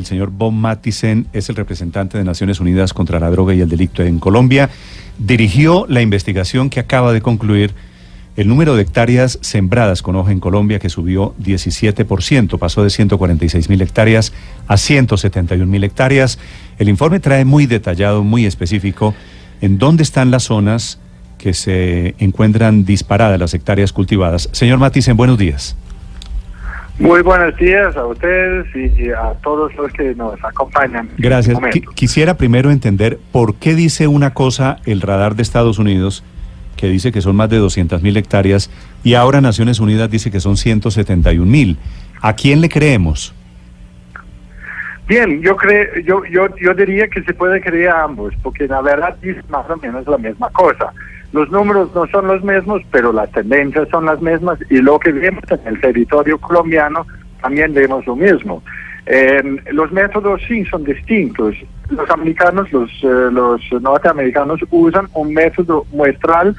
El señor Bob Matisen es el representante de Naciones Unidas contra la Droga y el Delito en Colombia. Dirigió la investigación que acaba de concluir el número de hectáreas sembradas con hoja en Colombia que subió 17%, pasó de 146 mil hectáreas a 171 mil hectáreas. El informe trae muy detallado, muy específico, en dónde están las zonas que se encuentran disparadas las hectáreas cultivadas. Señor Matisen, buenos días. Muy buenos días a ustedes y a todos los que nos acompañan. Gracias. quisiera primero entender por qué dice una cosa el radar de Estados Unidos, que dice que son más de 200 mil hectáreas, y ahora Naciones Unidas dice que son 171 mil. ¿A quién le creemos? Bien, yo, creo, yo, yo, yo diría que se puede creer a ambos, porque la verdad es más o menos la misma cosa. Los números no son los mismos, pero las tendencias son las mismas y lo que vemos en el territorio colombiano también vemos lo mismo. los métodos sí son distintos. Los americanos, los, eh, los norteamericanos usan un método muestral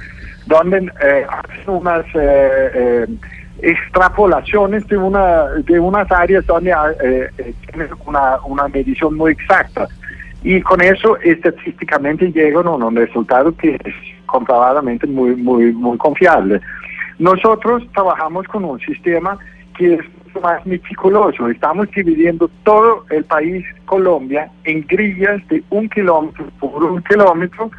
donde eh, hacen unas eh, extrapolaciones de, una, de unas áreas donde tienen una, una medición muy exacta. Y con eso estadísticamente llegan a un resultado que es comprobadamente muy, muy, muy confiable. Nosotros trabajamos con un sistema que es más meticuloso. Estamos dividiendo todo el país, Colombia, en grillas de un kilómetro por un kilómetro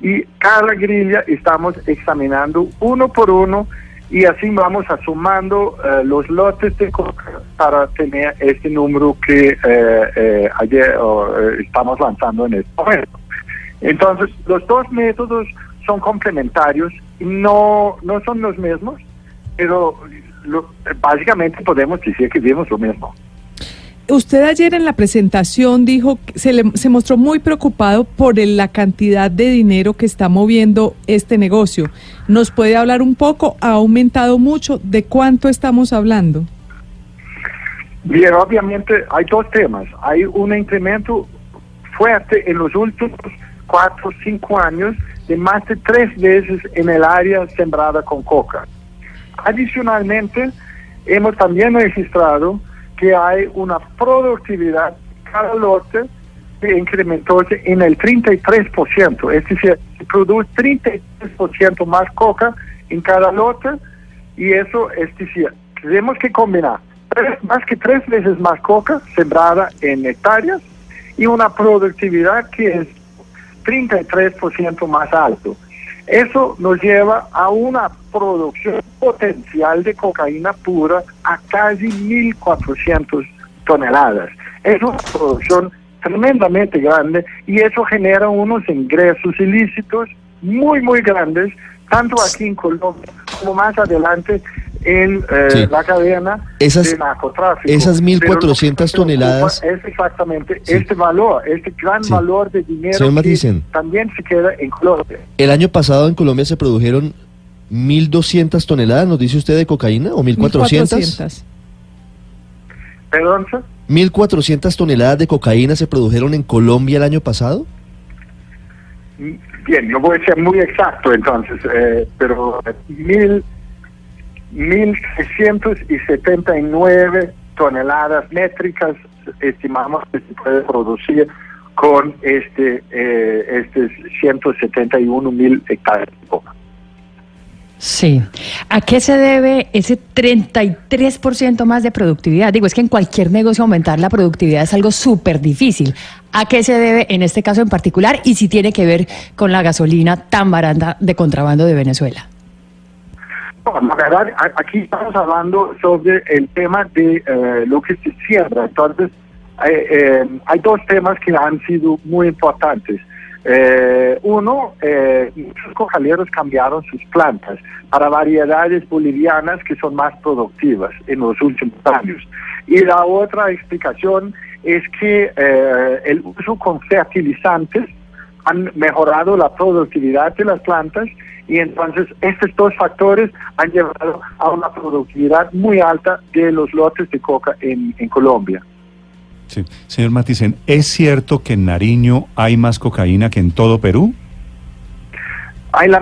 y cada grilla estamos examinando uno por uno y así vamos sumando eh, los lotes de coca para tener este número que eh, eh, ayer estamos lanzando en este momento. Entonces, los dos métodos son complementarios, no, no son los mismos, pero básicamente podemos decir que vimos lo mismo. Usted ayer en la presentación dijo que se, se mostró muy preocupado por la cantidad de dinero que está moviendo este negocio. ¿Nos puede hablar un poco? ¿Ha aumentado mucho? ¿De cuánto estamos hablando? Bien, obviamente hay dos temas. Hay un incremento fuerte en los últimos cuatro cinco años de más de tres veces en el área sembrada con coca. Adicionalmente, hemos también registrado que hay una productividad cada lote que incrementó en el 33%, es decir, se produce 33% más coca en cada lote y eso es decir, tenemos que combinar más que tres veces más coca sembrada en hectáreas y una productividad que es 33% más alto. Eso nos lleva a una producción potencial de cocaína pura a casi 1.400 toneladas. Es una producción tremendamente grande y eso genera unos ingresos ilícitos muy, muy grandes, tanto aquí en Colombia como más adelante en eh, la cadena esas, de narcotráfico. Esas 1.400 toneladas. Es exactamente este valor, este gran valor de dinero que también se queda en Colombia. El año pasado en Colombia se produjeron 1.200 toneladas, nos dice usted, de cocaína o 1.400. ¿Perdón? ¿1.400 toneladas de cocaína se produjeron en Colombia el año pasado? Bien, no voy a ser muy exacto entonces, eh, pero mil 1.679 toneladas métricas estimamos que se puede producir con este, eh, este 171 mil hectáreas de coca. Sí. ¿A qué se debe ese 33% más de productividad? Digo, es que en cualquier negocio aumentar la productividad es algo súper difícil. ¿A qué se debe en este caso en particular y si tiene que ver con la gasolina tan barata de contrabando de Venezuela? la verdad, aquí estamos hablando sobre el tema de eh, lo que se siembra. Entonces, eh, hay dos temas que han sido muy importantes. Eh, uno, muchos cojaleros cambiaron sus plantas para variedades bolivianas que son más productivas en los últimos años. Y la otra explicación es que el uso con fertilizantes han mejorado la productividad de las plantas y entonces estos dos factores han llevado a una productividad muy alta de los lotes de coca en, Colombia. Sí. Señor Maticen, ¿es cierto que en Nariño hay más cocaína que en todo Perú? Hay la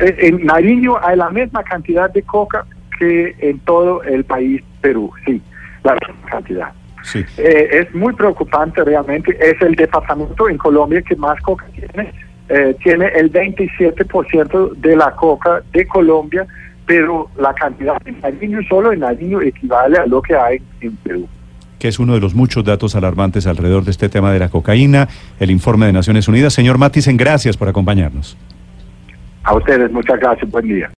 eh, en Nariño hay la misma cantidad de coca que en todo el país Perú, sí, la misma cantidad. Eh, es muy preocupante realmente. Es el departamento en Colombia que más coca tiene. Eh, tiene el 27% de la coca de Colombia, pero la cantidad en Nariño solo en Nariño equivale a lo que hay en Perú que es uno de los muchos datos alarmantes alrededor de este tema de la cocaína, el informe de Naciones Unidas. Señor Matisen, gracias por acompañarnos. A ustedes, muchas gracias, buen día.